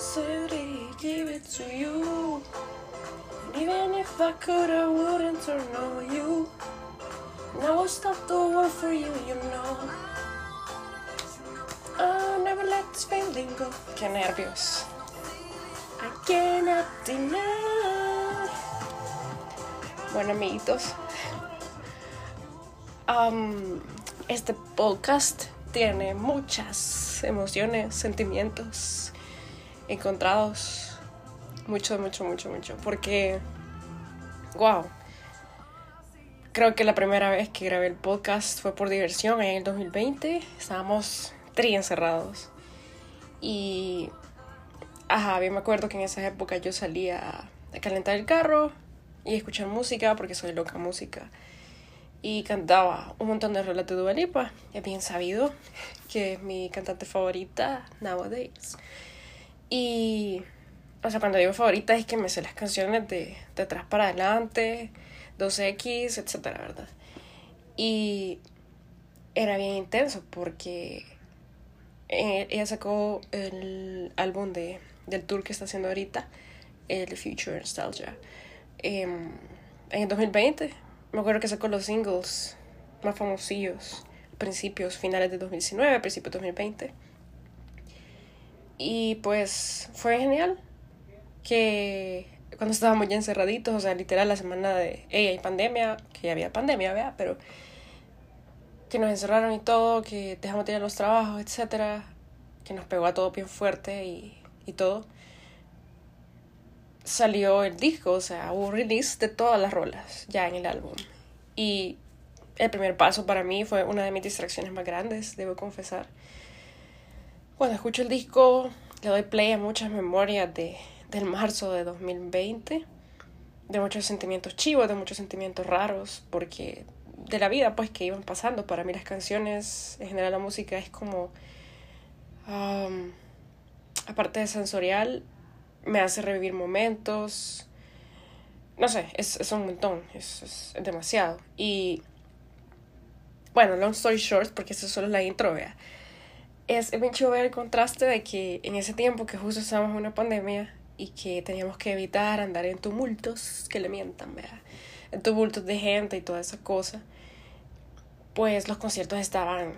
city, give it to you. And even if I could, I wouldn't turn on you. And I will stop the world for you, you know. I'll never let this feeling go. Qué nervios. I cannot deny. Bueno, amiguitos. Um, este podcast tiene muchas emociones, sentimientos encontrados. Mucho, mucho, mucho, mucho. Porque, wow. Creo que la primera vez que grabé el podcast fue por diversión en el 2020. Estábamos tri encerrados. Y, ajá, bien me acuerdo que en esa época yo salía a calentar el carro y escuchar música porque soy loca música y cantaba un montón de rolas de Dua. Es bien sabido que es mi cantante favorita nowadays. Y, o sea, cuando digo favorita es que me sé las canciones de, de atrás para adelante, 2X, etcétera, ¿verdad? Y era bien intenso porque eh, ella sacó el álbum de, del tour que está haciendo ahorita, el Future Nostalgia, em, en el 2020 me acuerdo que sacó los singles más famosillos, principios, finales de 2019, principios de 2020. Y pues fue genial que cuando estábamos ya encerraditos, o sea, literal la semana de ella y pandemia, que ya había pandemia, vea, pero que nos encerraron y todo, que dejamos de ir a los trabajos, etcétera, que nos pegó a todo bien fuerte y, y todo salió el disco, o sea, hubo release de todas las rolas ya en el álbum. Y el primer paso para mí fue una de mis distracciones más grandes, debo confesar. Cuando escucho el disco, le doy play a muchas memorias de, del marzo de 2020, de muchos sentimientos chivos, de muchos sentimientos raros, porque de la vida pues que iban pasando. Para mí las canciones, en general la música es como, um, aparte de sensorial, me hace revivir momentos. No sé, es, es un montón, es, es, demasiado. Y bueno, long story short, porque eso solo es la intro, vea. Es, chido ver el contraste de que en ese tiempo que justo estábamos en una pandemia y que teníamos que evitar andar en tumultos que le mientan, vea. En tumultos de gente y toda esa cosa. Pues los conciertos estaban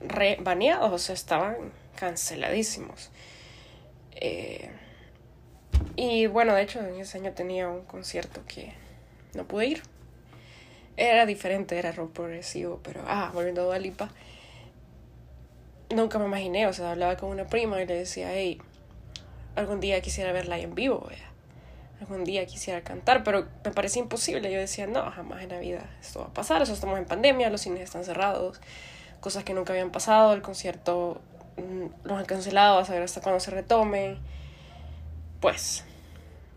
re baneados, o sea, estaban canceladísimos. Eh, y bueno, de hecho, en ese año tenía un concierto que no pude ir. Era diferente, era rock progresivo, pero ah, volviendo a Dualipa. Nunca me imaginé, o sea, hablaba con una prima y le decía, hey, algún día quisiera verla en vivo, ¿vea? algún día quisiera cantar, pero me parecía imposible. Yo decía, no, jamás en la vida esto va a pasar, eso estamos en pandemia, los cines están cerrados, cosas que nunca habían pasado, el concierto mm, los han cancelado, a saber hasta cuándo se retome pues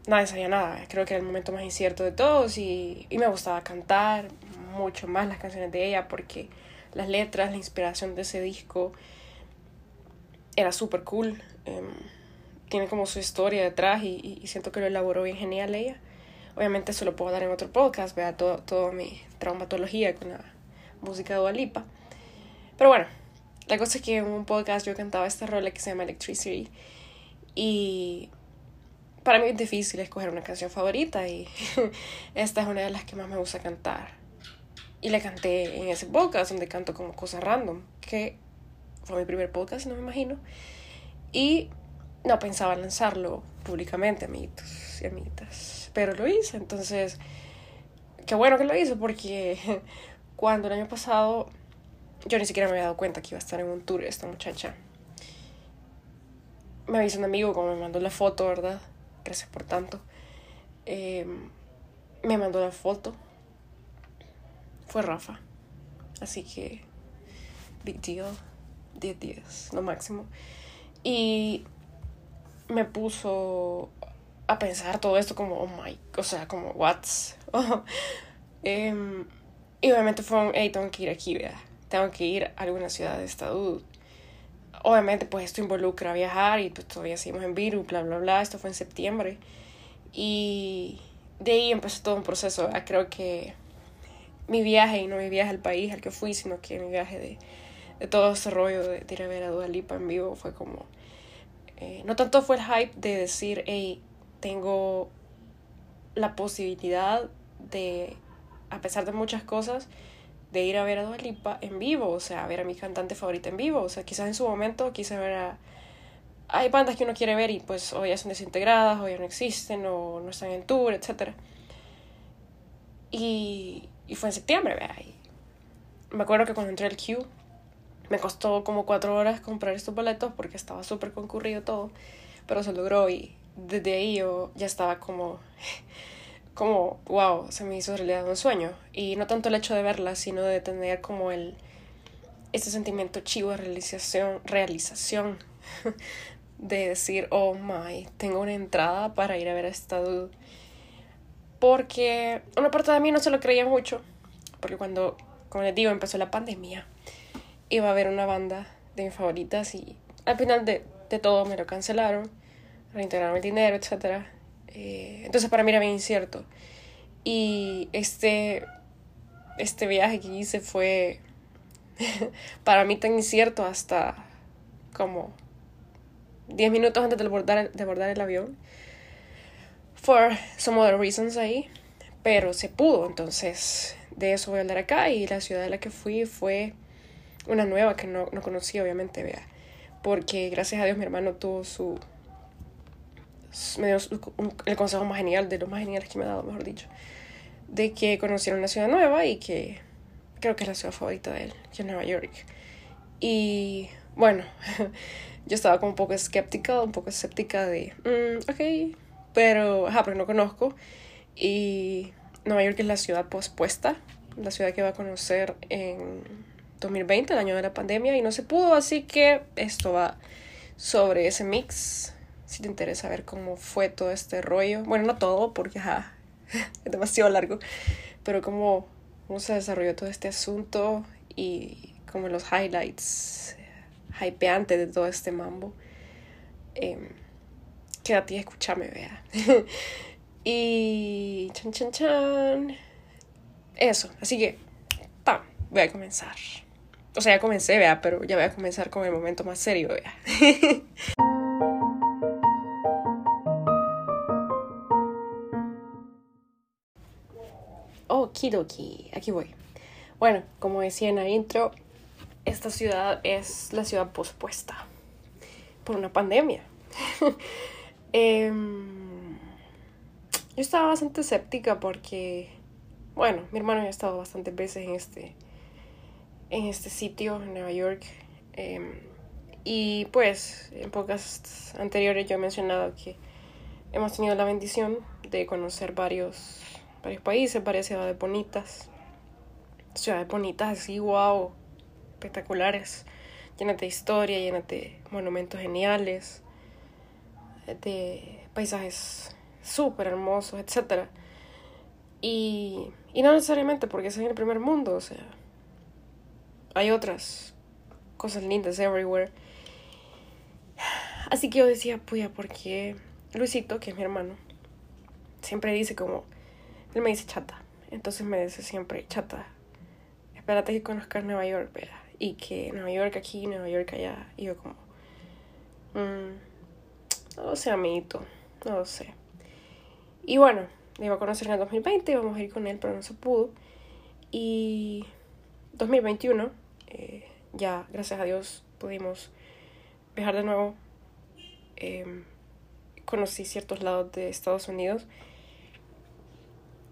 nadie sabía nada. Creo que era el momento más incierto de todos y, y me gustaba cantar mucho más las canciones de ella porque las letras, la inspiración de ese disco era súper cool. Um, tiene como su historia detrás y, y, siento que lo elaboró bien genial ella. Obviamente eso lo puedo dar en otro podcast, vea todo, todo mi traumatología con la música de Dualipa. Pero bueno, la cosa es que en un podcast yo cantaba esta rola que se llama Electricity y para mí es difícil escoger una canción favorita y esta es una de las que más me gusta cantar. Y la canté en ese podcast donde canto como cosas random, que fue mi primer podcast, no me imagino. Y no pensaba lanzarlo públicamente, amiguitos y amiguitas. Pero lo hice, entonces, qué bueno que lo hice porque cuando el año pasado yo ni siquiera me había dado cuenta que iba a estar en un tour esta muchacha. Me avisó un amigo como me mandó la foto, ¿verdad? gracias por tanto. Eh, me mandó la foto. Fue Rafa. Así que, big deal. 10 días, lo máximo. Y me puso a pensar todo esto como, oh my, o sea, como, what? eh, y obviamente fue un, hey, tengo que ir aquí, vea. Tengo que ir a alguna ciudad de estado obviamente pues esto involucra viajar y pues todavía seguimos en virus, bla, bla, bla, esto fue en septiembre. Y de ahí empezó todo un proceso, creo que mi viaje, y no mi viaje al país al que fui, sino que mi viaje de, de todo ese rollo de, ir a ver a Dua Lipa en vivo fue como Eh, no tanto fue el hype de decir, hey, tengo la posibilidad de, a pesar de muchas cosas, de ir a ver a Dua Lipa en vivo, o sea, a ver a mi cantante favorita en vivo, o sea, quizás en su momento quise ver a... Hay bandas que uno quiere ver y pues o ya son desintegradas, o ya no existen, o no están en tour, etc. Y, y fue en septiembre, vea. Y me acuerdo que cuando entré al queue, me costó como cuatro horas comprar estos boletos porque estaba súper concurrido todo, pero se logró y desde ahí ya estaba como como, wow, se me hizo realidad un sueño. Y no tanto el hecho de verla, sino de tener como el, ese sentimiento chivo de realización, realización de decir, oh my, tengo una entrada para ir a ver a esta dude. Porque una parte de mí no se lo creía mucho, porque cuando, como les digo, empezó la pandemia, iba a ver una banda de mis favoritas y al final de, de todo me lo cancelaron, reintegraron el dinero, etc. Eh, entonces para mí era bien incierto. Y este, este viaje que hice fue para mí tan incierto hasta como 10 minutos antes de abordar, de abordar el avión. For some other reasons ahí. Pero se pudo, entonces de eso voy a hablar acá. Y la ciudad a la que fui fue una nueva que no, no conocía, obviamente, vea. Porque gracias a Dios mi hermano tuvo su me dio el consejo más genial, de los más geniales que me ha dado, mejor dicho, de que conociera una ciudad nueva y que creo que es la ciudad favorita de él, que es Nueva York. Y bueno, yo estaba como un poco escéptica, un poco escéptica de, mm, ok, pero, ajá, pero no conozco. Y Nueva York es la ciudad pospuesta, la ciudad que va a conocer en 2020, el año de la pandemia, y no se pudo, así que esto va sobre ese mix si te interesa ver cómo fue todo este rollo. Bueno, no todo, porque es demasiado largo, pero cómo, cómo se desarrolló todo este asunto y como los highlights hypeantes de todo este mambo. Eh, quédate y escúchame, vea. y chan chan chan. Eso, así que, ¡pam! Voy a comenzar. O sea, ya comencé, vea, pero ya voy a comenzar con el momento más serio, vea. Okidoki, aquí voy. Bueno, como decía en la intro, esta ciudad es la ciudad pospuesta por una pandemia. Em, yo estaba bastante escéptica porque, bueno, mi hermano ya ha estado bastantes veces en este, en este sitio, en Nueva York. Em, y pues, en pocas anteriores yo he mencionado que hemos tenido la bendición de conocer varios varios países, varias ciudades bonitas. Ciudades bonitas así, wow, espectaculares, llenas de historia, llenas de monumentos geniales, de paisajes súper hermosos, etc. Y, y no necesariamente porque es en el primer mundo, o sea, hay otras cosas lindas everywhere. Así que yo decía, puya, porque Luisito, que es mi hermano, siempre dice como, él me dice chata. Entonces me dice siempre, chata, espérate que conozcas Nueva York, vea. Y que Nueva York aquí, Nueva York allá. Y yo como, mmm, no lo sé, amiguito, no lo sé. Y bueno, me iba a conocer en el 2020, íbamos a ir con él, pero no se pudo. Y 2021, eh, ya, gracias a Dios, pudimos viajar de nuevo. Em, conocí ciertos lados de Estados Unidos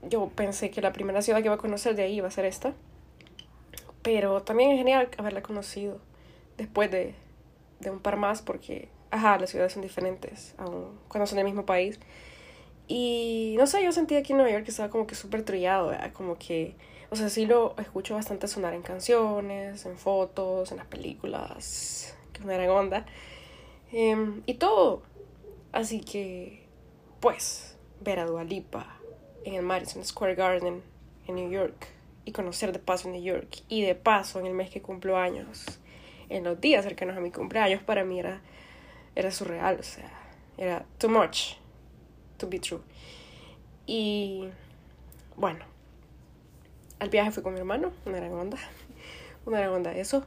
yo pensé que la primera ciudad que iba a conocer de ahí iba a ser esta. Pero también es genial haberla conocido después de, de un par más porque, ajá, las ciudades son diferentes, aun cuando son del mismo país. Y no sé, yo sentí aquí en Nueva York que estaba como que súper trillado, como que, o sea, sí lo escucho bastante sonar en canciones, en fotos, en las películas, que me dan onda, em, y todo. Así que, pues, ver a Dualipa en el Madison Square Garden en New York y conocer de paso New York y de paso en el mes que cumplo años, en los días cercanos a mi cumpleaños, para mí era, era surreal, o sea, era too much to be true. Y bueno, al viaje fui con mi hermano, una gran una gran onda eso,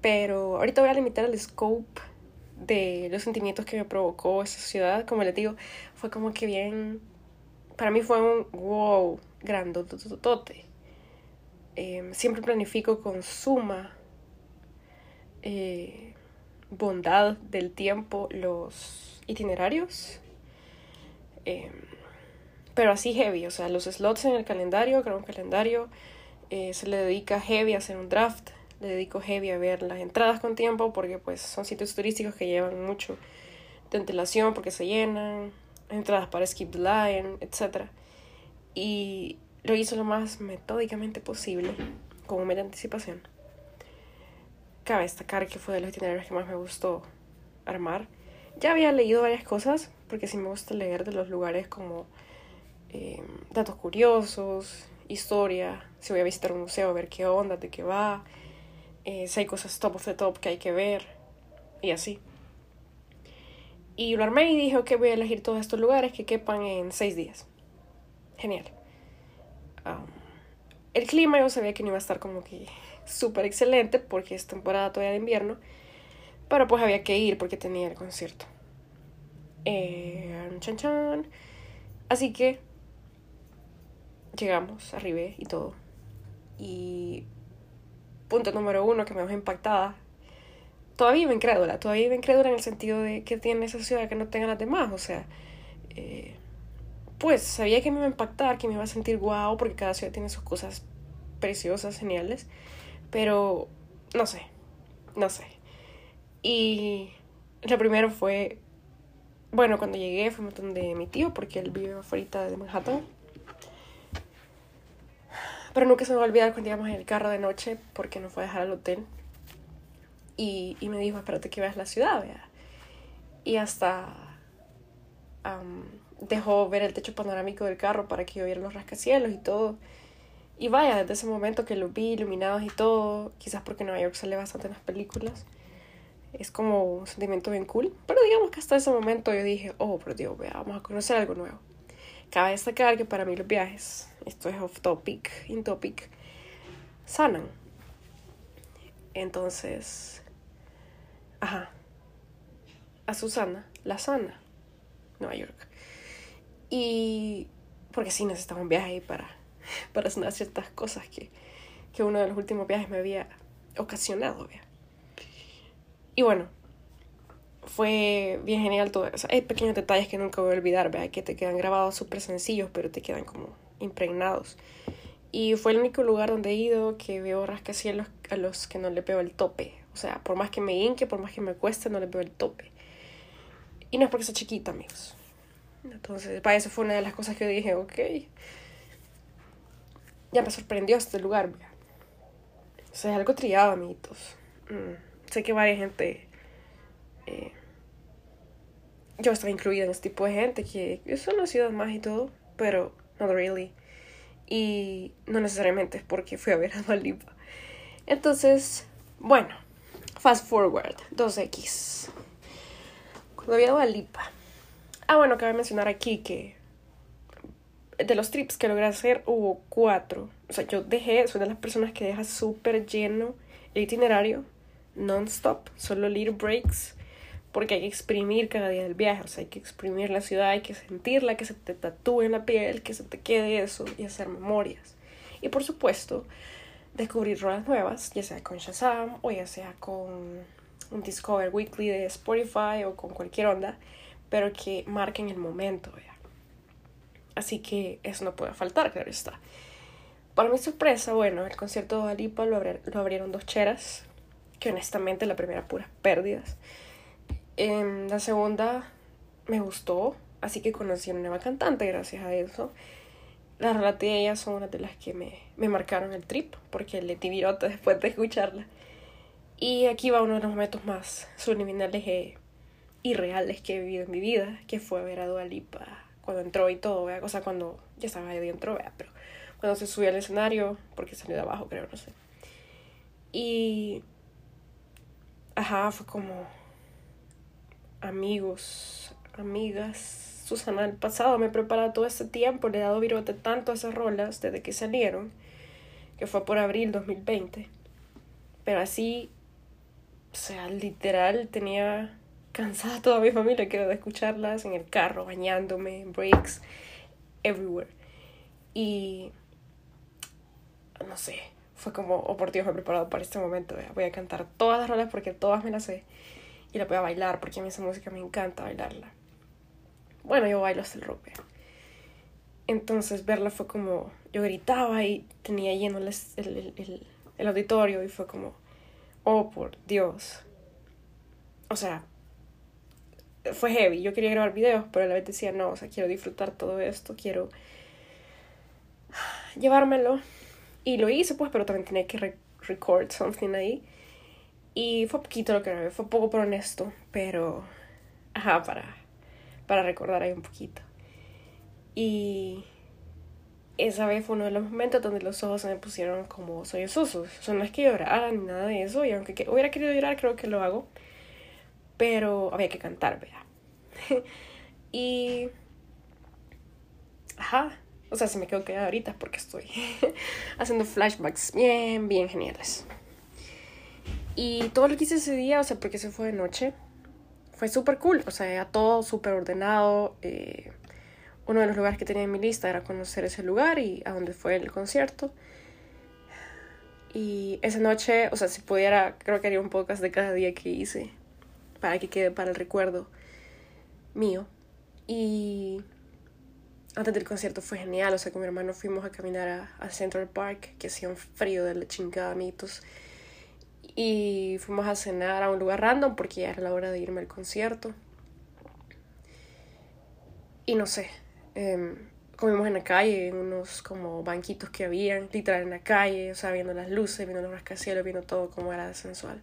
pero ahorita voy a limitar el scope de los sentimientos que me provocó esa ciudad, como les digo, fue como que bien, para mí fue un wow, grandototote. Eh, siempre planifico con suma eh, bondad del tiempo los itinerarios. Eh, pero así heavy, o sea, los slots en el calendario, creo un calendario, eh, se le dedica heavy a hacer un draft, le dedico heavy a ver las entradas con tiempo porque pues son sitios turísticos que llevan mucho de antelación porque se llenan, entradas para skip the line, etc. Y lo hizo lo más metódicamente posible, con un mes de anticipación. Cabe destacar que fue de los itinerarios que más me gustó armar. Ya había leído varias cosas, porque sí me gusta leer de los lugares como eh, datos curiosos, historia, si voy a visitar un museo, a ver qué onda, de qué va, eh, si hay cosas top of the top que hay que ver, y así. Y lo armé y dije, ok, voy a elegir todos estos lugares que quepan en seis días. Genial. El clima yo sabía que no iba a estar como que súper excelente porque es temporada todavía de invierno, pero pues había que ir porque tenía el concierto. Eh. Así que llegamos, arribé y todo. Y punto número uno que me dejó impactada. Todavía me incrédula, todavía me incrédula en el sentido de que tiene esa ciudad que no tenga las demás. O sea, eh, pues sabía que me iba a impactar, que me iba a sentir guau, porque cada ciudad tiene sus cosas preciosas, geniales. Pero no sé, no sé. Y lo primero fue, bueno, cuando llegué fue un mi tío, porque él vive afuera de Manhattan. Pero nunca se me va a olvidar cuando íbamos en el carro de noche porque nos fue a dejar al hotel. Y, y me dijo, espérate que veas la ciudad, vea. Y hasta dejó ver el techo panorámico del carro para que yo viera los rascacielos y todo. Y vaya, desde ese momento que los vi iluminados y todo, quizás porque Nueva York sale bastante en las películas, es como un sentimiento bien cool. Pero digamos que hasta ese momento yo dije, oh, pero Dios, vea, vamos a conocer algo nuevo. Cabe destacar que para mí los viajes, esto es off topic, in topic, sanan. Entonces, ajá, a Susana, la sana, Nueva York. Y porque sí necesitaba un viaje para, para sanar ciertas cosas que, que uno de los últimos viajes me había ocasionado. ¿vea? Y bueno, fue bien genial todo. O sea, hay pequeños detalles que nunca voy a olvidar, ¿vea? que te quedan grabados súper sencillos, pero te quedan como impregnados. Y fue el único lugar donde he ido que veo rascacielos a los que no le veo el tope. O sea, por más que me hinque, por más que me cueste, no le veo el tope. Y no es porque sea chiquita, amigos. Entonces, para eso fue una de las cosas que dije, ok. Ya me sorprendió este lugar. O sea, es algo triado, amiguitos. Mm, sé que varias gente eh, yo estaba incluida en este tipo de gente que es una ciudad más y todo, pero not really. Y no necesariamente es porque fui a ver a Dua Entonces, bueno, fast forward, 2X. Cuando había Dua Lipa. Ah, bueno, cabe mencionar aquí que de los trips que logré hacer hubo cuatro. O sea, yo dejé, soy de las personas que deja súper lleno el itinerario, non-stop, solo little breaks porque hay que exprimir cada día del viaje, o sea, hay que exprimir la ciudad, hay que sentirla, que se te tatúe en la piel, que se te quede eso y hacer memorias. Y por supuesto, descubrir rolas nuevas, ya sea con Shazam o ya sea con un Discover Weekly de Spotify o con cualquier onda, pero que marquen el momento. ¿ya? Así que eso no puede faltar, claro está. Para mi sorpresa, bueno, el concierto de Alipa lo, lo abrieron dos cheras, que honestamente la primera puras pérdidas. En la segunda me gustó, así que conocí a una nueva cantante gracias a eso. Las relativas de ellas son una de las que me, me marcaron el trip, porque le di virote después de escucharla. Y aquí va uno de los momentos más subliminales e irreales que he vivido en mi vida, que fue ver a Dua Lipa cuando entró y todo, ¿vea? o sea, cuando ya estaba ahí dentro, ¿vea? pero cuando se subió al escenario, porque salió de abajo, creo, no sé. Y, ajá, fue como, amigos, amigas. Susana el pasado me he preparado todo este tiempo, le he dado virote tanto a esas rolas desde que salieron, que fue por abril 2020. Pero así, o sea, literal tenía cansada toda mi familia, quiero de escucharlas en el carro, bañándome, en breaks, everywhere. Y no sé, fue como, oh por Dios, me he preparado para este momento. Voy a cantar todas las rolas porque todas me las sé. Y la voy a bailar porque a mí esa música me encanta bailarla. Bueno, yo bailo hasta el rock. Entonces verla fue como, yo gritaba y tenía lleno el, el, el, el auditorio y fue como, oh por Dios. O sea, fue heavy. Yo quería grabar videos, pero a la vez decía, no, o sea, quiero disfrutar todo esto, quiero llevármelo. Y lo hice, pues, pero también tenía que record something ahí. Y fue poquito lo que grabé, fue poco pero honesto, pero, ajá, para, para recordar ahí un poquito. Y esa vez fue uno de los momentos donde los ojos se me pusieron como sollozosos. No es que llorara ni nada de eso, y aunque hubiera querido llorar, creo que lo hago. Pero había que cantar, vea. y. Ajá. O sea, se me quedó quedada ahorita porque estoy haciendo flashbacks bien, bien geniales. Y todo lo que hice ese día, o sea, porque se fue de noche, fue súper cool. O sea, todo súper ordenado. Eh, uno de los lugares que tenía en mi lista era conocer ese lugar y a dónde fue el concierto. Y esa noche, o sea, si pudiera, creo que haría un podcast de cada día que hice para que quede para el recuerdo mío. Y antes del concierto fue genial, o sea, con mi hermano fuimos a caminar a, a Central Park, que hacía un frío de la chingada, amiguitos. Y fuimos a cenar a un lugar random porque ya era la hora de irme al concierto. Y no sé, Em, comimos en la calle, en unos como banquitos que habían, literal en la calle, o sea, viendo las luces, viendo los rascacielos, viendo todo como era sensual.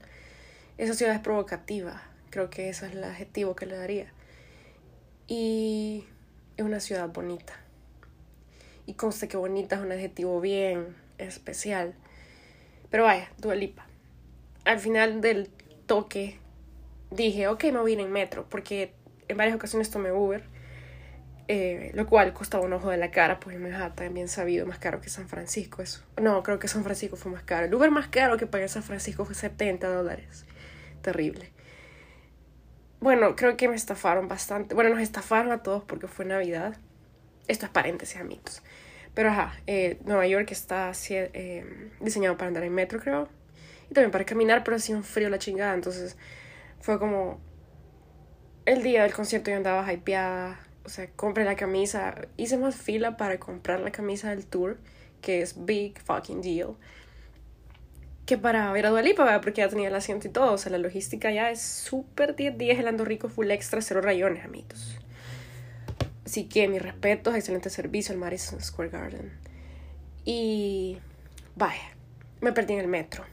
Esa ciudad es provocativa, creo que ese es el adjetivo que le daría. Y es una ciudad bonita. Y conste que bonita es un adjetivo bien especial. Pero vaya, Dualipa. Al final del toque dije, ok, me voy a en metro, porque en varias ocasiones tomé Uber eh, lo cual costaba un ojo de la cara, pues en Manhattan, bien sabido, más caro que San Francisco, eso. No, creo que San Francisco fue más caro. El Uber más caro que pagué en San Francisco fue 70 dólares. Terrible. Bueno, creo que me estafaron bastante. Bueno, nos estafaron a todos porque fue Navidad. Esto es paréntesis, amigos. Pero ajá, eh, Nueva York está eh, diseñado para andar en metro, creo. Y también para caminar, pero hacía un frío la chingada. Entonces fue como... El día del concierto yo andaba hypeada o sea, compré la camisa, hice más fila para comprar la camisa del tour, que es big fucking deal, que para ver a Dualipa, porque ya tenía el asiento y todo, o sea, la logística ya es súper 10 días, el ando rico, full extra, cero rayones, amigos. Así que mi respeto, excelente servicio al Madison Square Garden. Y vaya, me perdí en el metro.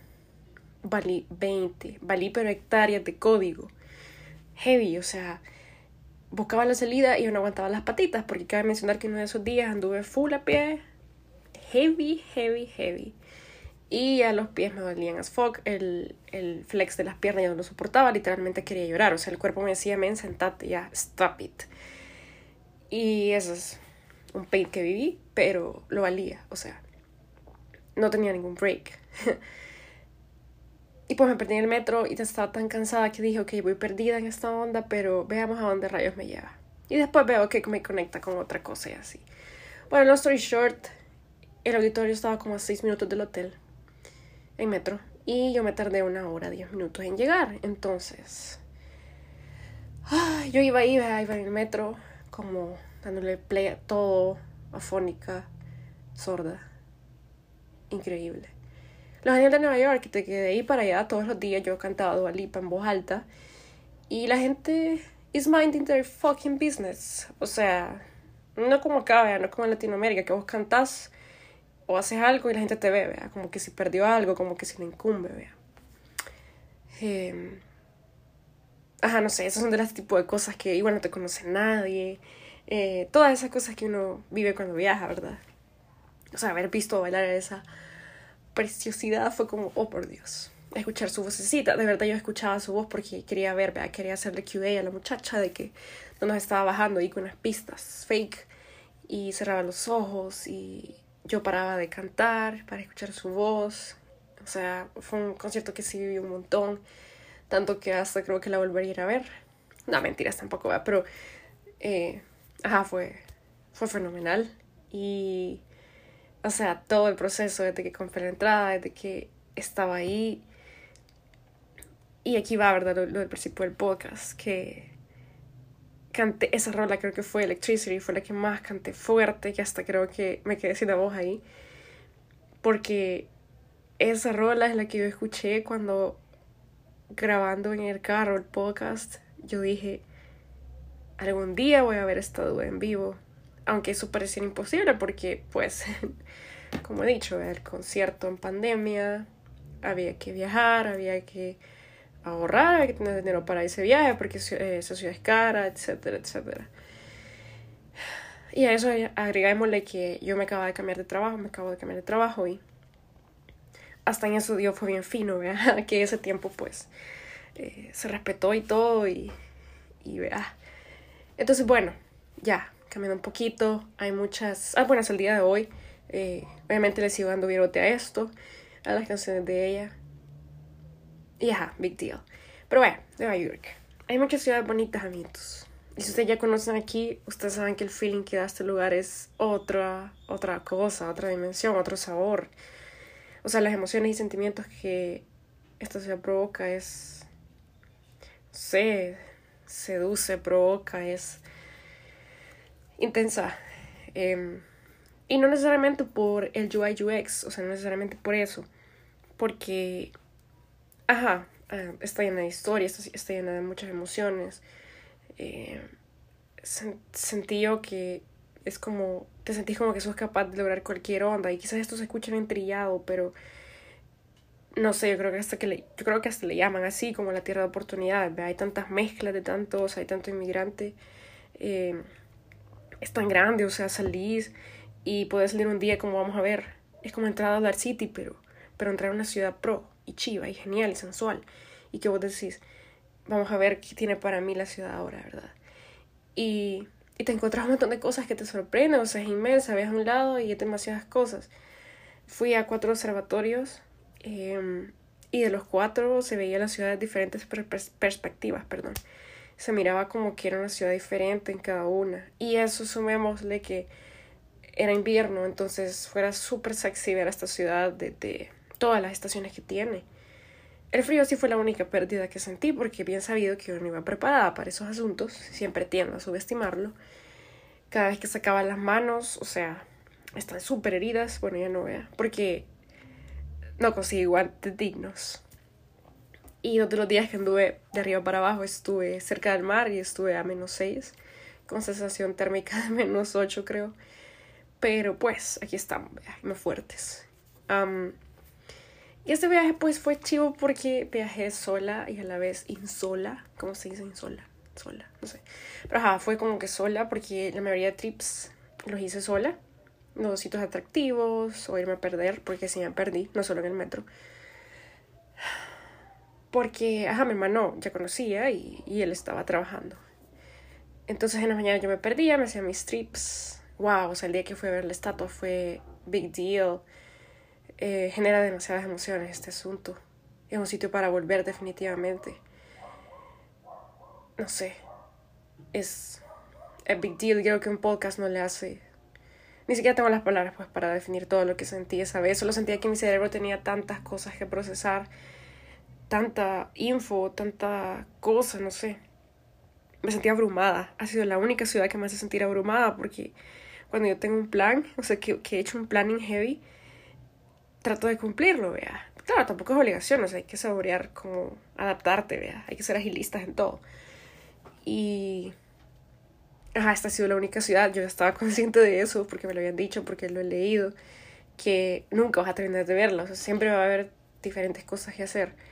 Valí 20, valí pero hectáreas de código. Heavy, o sea, buscaba la salida y no aguantaba las patitas, porque cabe mencionar que uno de esos días anduve full a pie, heavy, heavy, heavy. Y a los pies me dolían as fuck, el, el flex de las piernas ya no lo soportaba, literalmente quería llorar, o sea, el cuerpo me decía, men, sentate ya, stop it. Y eso es un pain que viví, pero lo valía, o sea, no tenía ningún break. Y pues me perdí en el metro y estaba tan cansada que dije, ok, voy perdida en esta onda, pero veamos a dónde rayos me lleva. Y después veo que me conecta con otra cosa y así. Bueno, long story short, el auditorio estaba como a 6 minutos del hotel, en metro, y yo me tardé una hora, 10 minutos en llegar. Entonces, yo iba ahí, iba en el metro, como dándole play a todo, afónica, sorda. Increíble. Los años de Nueva York, te quedé ahí para allá todos los días. Yo cantaba Dua Lipa en voz alta. Y la gente is minding their fucking business. O sea, no como acá, no como en Latinoamérica, que vos cantás o haces algo y la gente te ve, vea. Como que si perdió algo, como que si le incumbe, vea. Em, ajá, no sé, esos son de las tipo de cosas que igual no te conoce nadie. Eh, todas esas cosas que uno vive cuando viaja, ¿verdad? O sea, haber visto bailar esa preciosidad fue como, oh por Dios, escuchar su vocecita. De verdad yo escuchaba su voz porque quería ver, quería hacerle QA a la muchacha de que no nos estaba bajando ahí con unas pistas fake y cerraba los ojos y yo paraba de cantar para escuchar su voz. O sea, fue un concierto que sí viví un montón, tanto que hasta creo que la volvería a ver. No, mentiras tampoco, va, pero... Eh, ajá, fue, fue fenomenal. Y... O sea, todo el proceso, desde que compré la entrada, desde que estaba ahí. Y aquí va, ¿verdad? Lo, lo del principio del podcast, que canté esa rola, creo que fue Electricity, fue la que más canté fuerte, que hasta creo que me quedé sin la voz ahí. Porque esa rola es la que yo escuché cuando grabando en el carro el podcast. Yo dije, algún día voy a ver esta duda en vivo. Aunque eso pareciera imposible porque, pues, como he dicho, el concierto en pandemia, había que viajar, había que ahorrar, hay que tener dinero para ese viaje porque eh, esa ciudad es cara, etcétera, etcétera. Y a eso agregámosle que yo me acabo de cambiar de trabajo, me acabo de cambiar de trabajo y hasta en eso Dios fue bien fino, vea, que ese tiempo pues eh, se respetó y todo y, y vea. Entonces bueno, ya, cambiando un poquito, hay muchas, ah bueno, hasta el día de hoy, eh, obviamente le sigo dando virote a esto, a las canciones de ella, y ajá, big deal. Pero bueno, Nueva York. Hay muchas ciudades bonitas, amigos. Y si ustedes ya conocen aquí, ustedes saben que el feeling que da este lugar es otra, otra cosa, otra dimensión, otro sabor. O sea, las emociones y sentimientos que esta ciudad provoca es. No sé, seduce, provoca, es intensa. Em, y no necesariamente por el UI UX, o sea, no necesariamente por eso. Porque ajá, eh, está llena de historias, está, llena de muchas emociones. Eh, sentí yo que es como, te sentís como que sos capaz de lograr cualquier onda y quizás esto se escucha bien trillado, pero no sé, yo creo que hasta que le, yo creo que hasta le llaman así como la tierra de oportunidades, hay tantas mezclas de tantos, hay tanto inmigrante, eh, es tan grande, o sea, salís y puedes salir un día como vamos a ver, es como entrar a Dollar City, pero, pero entrar a una ciudad pro, y chiva y genial y sensual. Y que vos decís, vamos a ver qué tiene para mí la ciudad ahora, ¿verdad? Y, y te encontrás un montón de cosas que te sorprenden, o sea, es inmensa, ves a un lado y es demasiadas cosas. Fui a cuatro observatorios em, y de los cuatro se veía la ciudad de diferentes perspectivas, perdón. Se miraba como que era una ciudad diferente en cada una. Y eso sumémosle que era invierno, entonces fuera súper sexy ver esta ciudad de, de todas las estaciones que tiene. El frío sí fue la única pérdida que sentí porque bien sabido que yo no iba preparada para esos asuntos, siempre tiendo a subestimarlo. Cada vez que sacaba las manos, o sea, están súper heridas, bueno, ya no vea, porque no conseguí guantes dignos. Y otros días que anduve de arriba para abajo estuve cerca del mar y estuve a menos 6, con sensación térmica de menos 8 creo. Pero pues, aquí estamos, más fuertes. Y este viaje pues fue chivo porque viajé sola y a la vez insola. ¿Cómo se dice insola? Sola, no sé. Pero ajá, fue como que sola porque la mayoría de trips los hice sola. Los sitios atractivos o irme a perder porque sí me perdí, no solo en el metro. Porque, ajá, mi hermano ya conocía y, y él estaba trabajando. Entonces en la mañana yo me perdía, me hacía mis trips. Wow, o sea, el día que fui a ver la estatua fue big deal eh, genera demasiadas emociones este asunto. Es un sitio para volver definitivamente. No sé. Es a big deal. Creo que un podcast no le hace. Ni siquiera tengo las palabras pues para definir todo lo que sentí esa vez. Solo sentía que mi cerebro tenía tantas cosas que procesar. Tanta info, tanta cosa, no sé. Me sentía abrumada. Ha sido la única ciudad que me hace sentir abrumada porque cuando yo tengo un plan, o sea, que, he hecho un planning heavy, trato de cumplirlo, vea. Claro, tampoco es obligación, o sea, hay que saborear como adaptarte, vea. Hay que ser agilistas en todo. Y... Ajá, esta ha sido la única ciudad, yo estaba consciente de eso porque me lo habían dicho, porque lo he leído, que nunca vas a terminar de verlo, o sea, siempre va a haber diferentes cosas que hacer.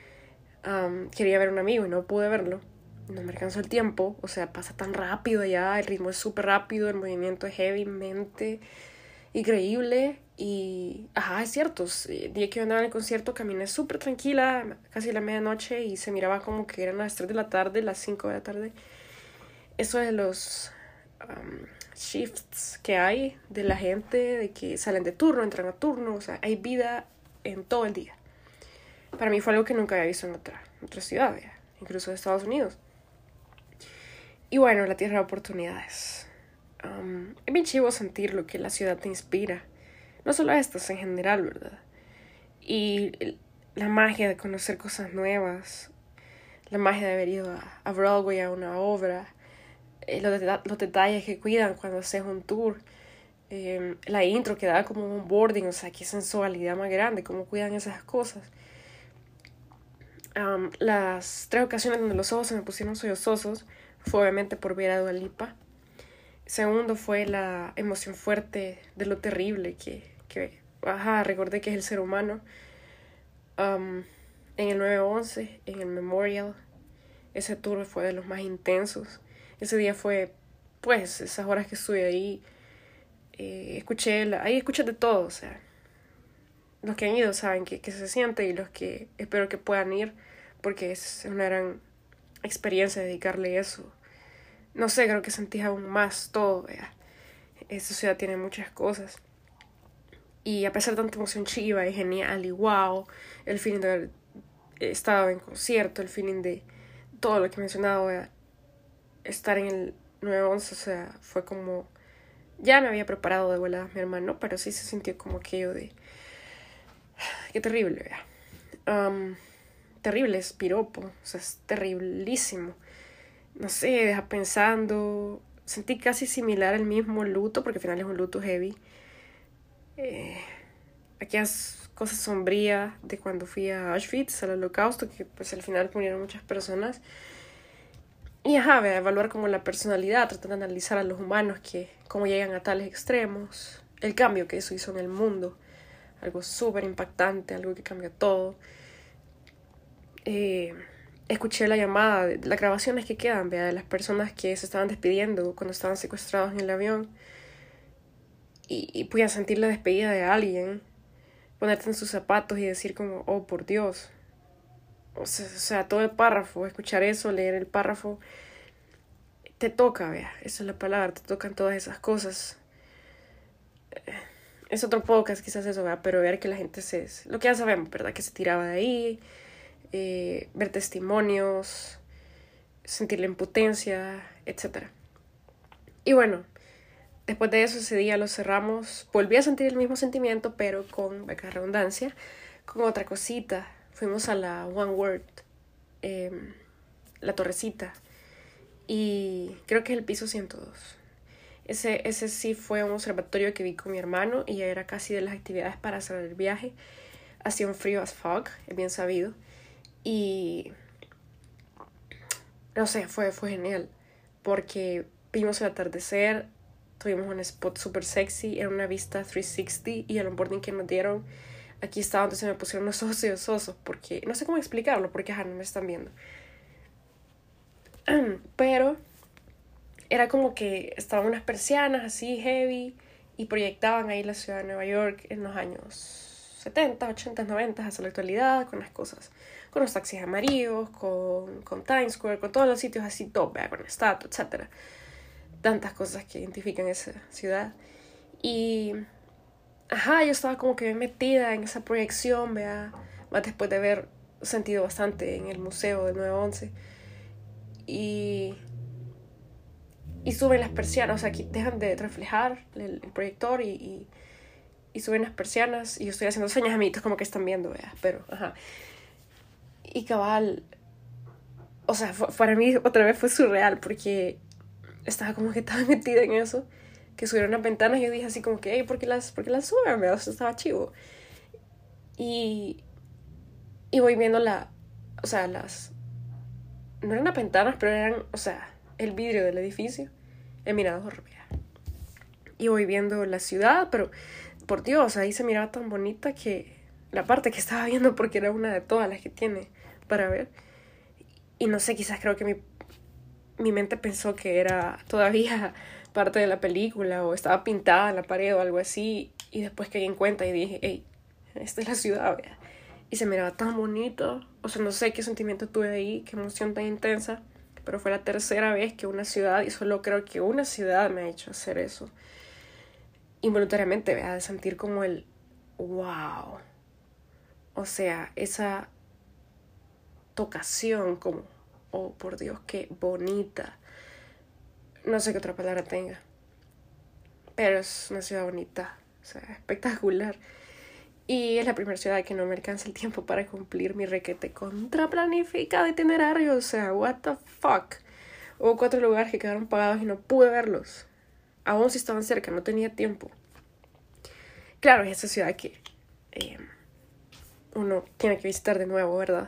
Quería ver a un amigo y no pude verlo, no me alcanzó el tiempo, o sea, pasa tan rápido allá, el ritmo es súper rápido, el movimiento es heavymente increíble y, ajá, es cierto, el día que yo andaba en el concierto caminé súper tranquila, casi la medianoche y se miraba como que eran las 3 de la tarde, las 5 de la tarde. Eso de los shifts que hay de la gente, de que salen de turno, entran a turno, o sea, hay vida en todo el día. Para mí fue algo que nunca había visto en otra, otra ciudad, incluso en Estados Unidos. Y bueno, la tierra de oportunidades. Um, es bien chivo sentir lo que la ciudad te inspira. No solo estas, en general, ¿verdad? Y la magia de conocer cosas nuevas, la magia de haber ido a, Broadway a una obra, eh, los, los, detalles que cuidan cuando haces un tour, eh, la intro que da como un boarding, o sea, qué sensualidad más grande, cómo cuidan esas cosas. Las tres ocasiones donde los ojos se me pusieron sollozosos fue obviamente por ver a Dua Lipa. Segundo fue la emoción fuerte de lo terrible que, que ajá, recordé que es el ser humano en el 9-11, en el Memorial, ese tour fue de los más intensos. Ese día fue, pues, esas horas que estuve ahí, eh, escuché, ahí escuché de todo, o sea, los que han ido saben que, que se siente y los que espero que puedan ir, porque es una gran experiencia dedicarle eso. No sé, creo que sentí aún más todo, vea. Esta ciudad tiene muchas cosas. Y a pesar de tanta emoción chiva y genial y wow, el feeling de haber estado en concierto, el feeling de todo lo que he mencionado, estar en el 911, o sea, fue como... Ya me había preparado de vuelta mi hermano, pero sí se sintió como aquello de... Qué terrible. Um, terrible es piropo, o sea, es terriblísimo. No sé, deja pensando. Sentí casi similar el mismo luto, porque al final es un luto heavy eh, aquellas cosas sombrías de cuando fui a Auschwitz, al holocausto, que pues al final murieron muchas personas. Y ajá, a evaluar como la personalidad, tratar de analizar a los humanos que cómo llegan a tales extremos, el cambio que eso hizo en el mundo, algo súper impactante, algo que cambió todo. Eh, escuché la llamada, las grabaciones que quedan, vea, de las personas que se estaban despidiendo cuando estaban secuestrados en el avión y, y sentir la despedida de alguien, ponerte en sus zapatos y decir como, oh, por Dios. O sea, todo el párrafo, escuchar eso, leer el párrafo, te toca, vea, esa es la palabra, te tocan todas esas cosas. Es otro podcast quizás eso, ¿verdad? pero ver que la gente se... Lo que ya sabemos, ¿verdad? Que se tiraba de ahí, eh, ver testimonios, sentir la impotencia, etc. Y bueno, Después de eso, ese día lo cerramos. Volví a sentir el mismo sentimiento, pero con, vaca redundancia, con otra cosita. Fuimos a la One Word, em, la torrecita. Y creo que es el piso 102. Ese, ese sí fue un observatorio que vi con mi hermano y era casi de las actividades para hacer el viaje. Hacía un frío as fog, es bien sabido. Y no sé, fue, fue genial. Porque vimos el atardecer, Tuvimos un spot súper sexy, era una vista 360 y el onboarding que nos dieron, aquí estaba donde se me pusieron los ojos osos, porque no sé cómo explicarlo, porque ajá, no me están viendo. Pero era como que estaban unas persianas así heavy y proyectaban ahí la ciudad de Nueva York en los años 70, 80, 90 hasta la actualidad con las cosas, con los taxis amarillos, con, con Times Square, con todos los sitios así top, con la estatua, etcétera tantas cosas que identifican esa ciudad. Y, ajá, yo estaba como que metida en esa proyección, vea, más después de haber sentido bastante en el museo del 911. Y, y suben las persianas, o sea, aquí dejan de reflejar el, proyector y, y, suben las persianas y yo estoy haciendo señas a como que están viendo, vea, pero, ajá. Y cabal, o sea, para mí otra vez fue surreal porque estaba como que tan metida en eso que subieron las ventanas y yo dije así como que, hey, ¿por qué las, por qué las suben? O sea, estaba chivo. Y, y voy viendo la, o sea, las, no eran las ventanas, pero eran, o sea, el vidrio del edificio, el mirador, Y voy viendo la ciudad, pero por Dios, ahí se miraba tan bonita que la parte que estaba viendo, porque era una de todas las que tiene para ver. Y no sé, quizás creo que mi mi mente pensó que era todavía parte de la película o estaba pintada en la pared o algo así. Y después caí en cuenta y dije, hey, esta es la ciudad, Y se miraba tan bonito. O sea, no sé qué sentimiento tuve ahí, qué emoción tan intensa. Pero fue la tercera vez que una ciudad, y solo creo que una ciudad me ha hecho hacer eso. Involuntariamente, vea, de sentir como el wow. O sea, esa tocación como oh por Dios, qué bonita. no sé qué otra palabra tenga. Pero es una ciudad bonita, o sea, espectacular. Y es la primera ciudad que no me alcanza el tiempo para cumplir mi requete contraplanificado itinerario. O sea, what the fuck. Hubo cuatro lugares que quedaron pagados y no pude verlos. Aún si estaban cerca, no tenía tiempo. Claro, es esa ciudad que eh, uno tiene que visitar de nuevo, ¿verdad?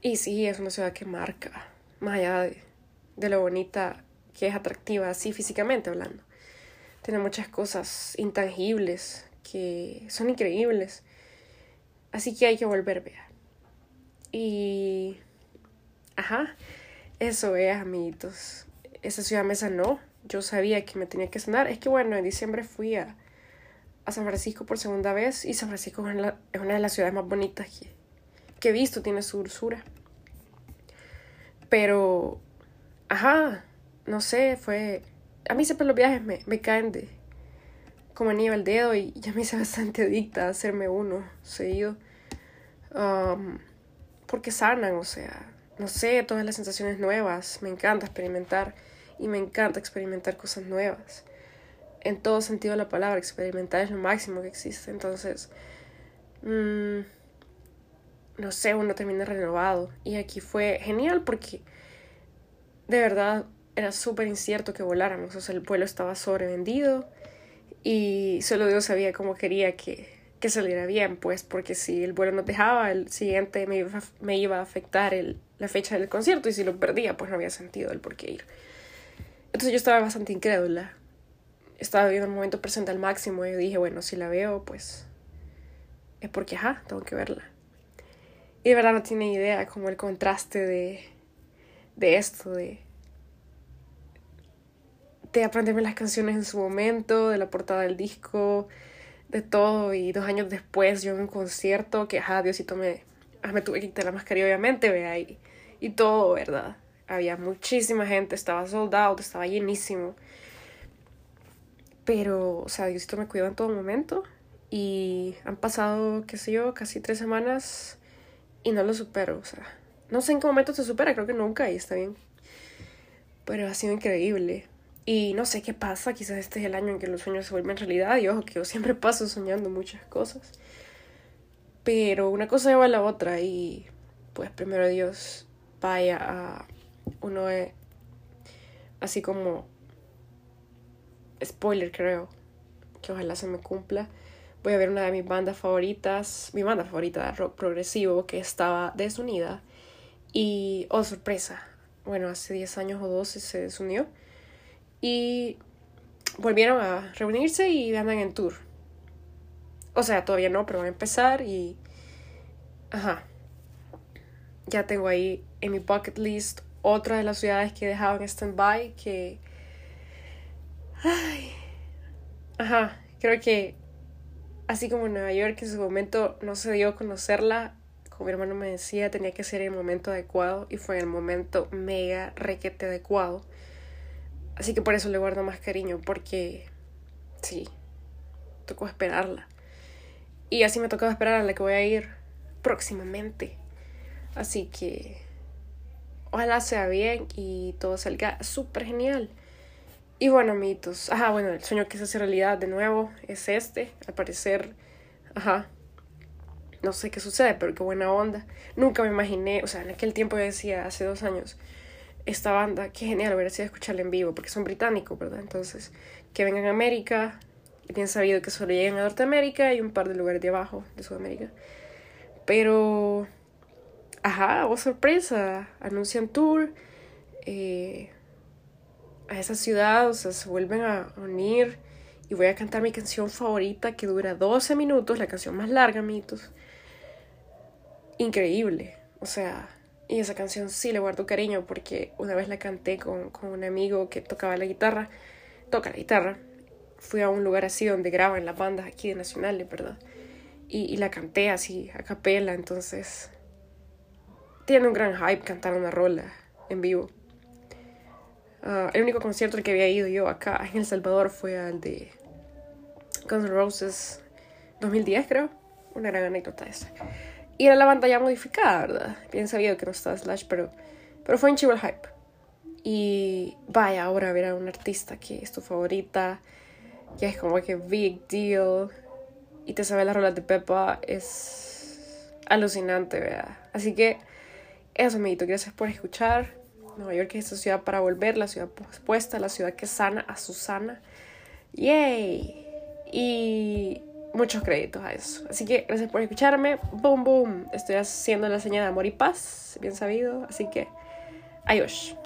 Y sí, es una ciudad que marca, más allá de, de lo bonita que es atractiva, así físicamente hablando. Tiene muchas cosas intangibles que son increíbles. Así que hay que volver, vea. Y... Ajá, eso es, amiguitos. Esa ciudad me sanó. Yo sabía que me tenía que sanar. Es que bueno, en diciembre fui a, a San Francisco por segunda vez y San Francisco es, una de las ciudades más bonitas que, que he visto. Tiene su dulzura. Pero... Ajá, no sé, fue... A mí siempre los viajes me, me caen de, como anillo al dedo y ya me hice bastante adicta a hacerme uno seguido. Um, porque sanan, o sea, no sé, todas las sensaciones nuevas. Me encanta experimentar y me encanta experimentar cosas nuevas. En todo sentido de la palabra, experimentar es lo máximo que existe. Entonces, mm, no sé, uno termina renovado. Y aquí fue genial porque de verdad era súper incierto que voláramos. O sea, el vuelo estaba sobrevendido y solo Dios sabía cómo quería que, que saliera bien, pues porque si el vuelo no dejaba, el siguiente me iba, me iba a afectar el, la fecha del concierto y si lo perdía, pues no había sentido el por qué ir. Entonces yo estaba bastante incrédula. Estaba viviendo el momento presente al máximo y dije, bueno, si la veo, pues es porque, ajá, tengo que verla. Y de verdad no tiene idea como el contraste de, de esto, de de aprenderme las canciones en su momento, de la portada del disco, de todo. Y dos años después yo en un concierto que, ajá, Diosito me, ah, me tuve que quitar la mascarilla, obviamente, vea, y, y todo, ¿verdad? Había muchísima gente, estaba sold out, estaba llenísimo. Pero, o sea, Diosito me cuidó en todo momento. Y han pasado, qué sé yo, casi tres semanas y no lo supero, o sea. No sé en qué momento se supera, creo que nunca y está bien. Pero ha sido increíble. Y no sé qué pasa, quizás este es el año en que los sueños se vuelven realidad. Y ojo, que yo siempre paso soñando muchas cosas. Pero una cosa lleva a la otra y pues primero Dios vaya a uno de, así como spoiler creo que ojalá se me cumpla voy a ver una de mis bandas favoritas mi banda favorita de rock progresivo que estaba desunida y oh sorpresa bueno hace 10 años o 12 se desunió y volvieron a reunirse y andan en tour. O sea, todavía no, pero van a empezar y... Ajá. Ya tengo ahí en mi bucket list otra de las ciudades que he dejado en stand-by que... Ay. Ajá, creo que así como Nueva York en su momento no se dio a conocerla, como mi hermano me decía, tenía que ser el momento adecuado y fue el momento mega requete adecuado. Así que por eso le guardo más cariño, porque sí, tocó esperarla. Y así me tocó esperar a la que voy a ir próximamente. Así que ojalá sea bien y todo salga súper genial. Y bueno, mitos. Ajá, bueno, el sueño que se hace realidad de nuevo es este. Al parecer, ajá. No sé qué sucede, pero qué buena onda. Nunca me imaginé, o sea, en aquel tiempo yo decía, hace dos años, esta banda, qué genial hubiera sido escucharla en vivo, porque son británicos, ¿verdad? Entonces, que vengan a América, bien sabido que solo llegan a Norteamérica y un par de lugares de abajo de Sudamérica. Pero, ajá, oh sorpresa, anuncian tour eh, a esa ciudad, o sea, se vuelven a unir y voy a cantar mi canción favorita que dura 12 minutos, la canción más larga, mitos. Increíble, o sea, y esa canción sí le guardo cariño porque una vez la canté con, con un amigo que tocaba la guitarra, toca la guitarra. Fui a un lugar así donde graban las bandas aquí de nacionales, ¿verdad? Y, y la canté así, a capela, entonces tiene un gran hype cantar una rola en vivo. Uh, el único concierto al que había ido yo acá en El Salvador fue al de Guns N' Roses 2010, creo. Una gran anécdota esa. Y era la banda ya modificada, ¿verdad? Bien sabido que no estaba Slash, pero, pero fue en chivo el hype. Y vaya ahora ver a un artista que es tu favorita, que es como que big deal, y te sabe las rolas de Pepa, es alucinante, ¿verdad? Así que eso, amiguito, gracias por escuchar. Nueva York es esa ciudad para volver, la ciudad pospuesta, la ciudad que sana a Susana. ¡Yay! Y muchos créditos a eso. Así que gracias por escucharme. Boom, boom. Estoy haciendo la señal de amor y paz, bien sabido. Así que, adiós.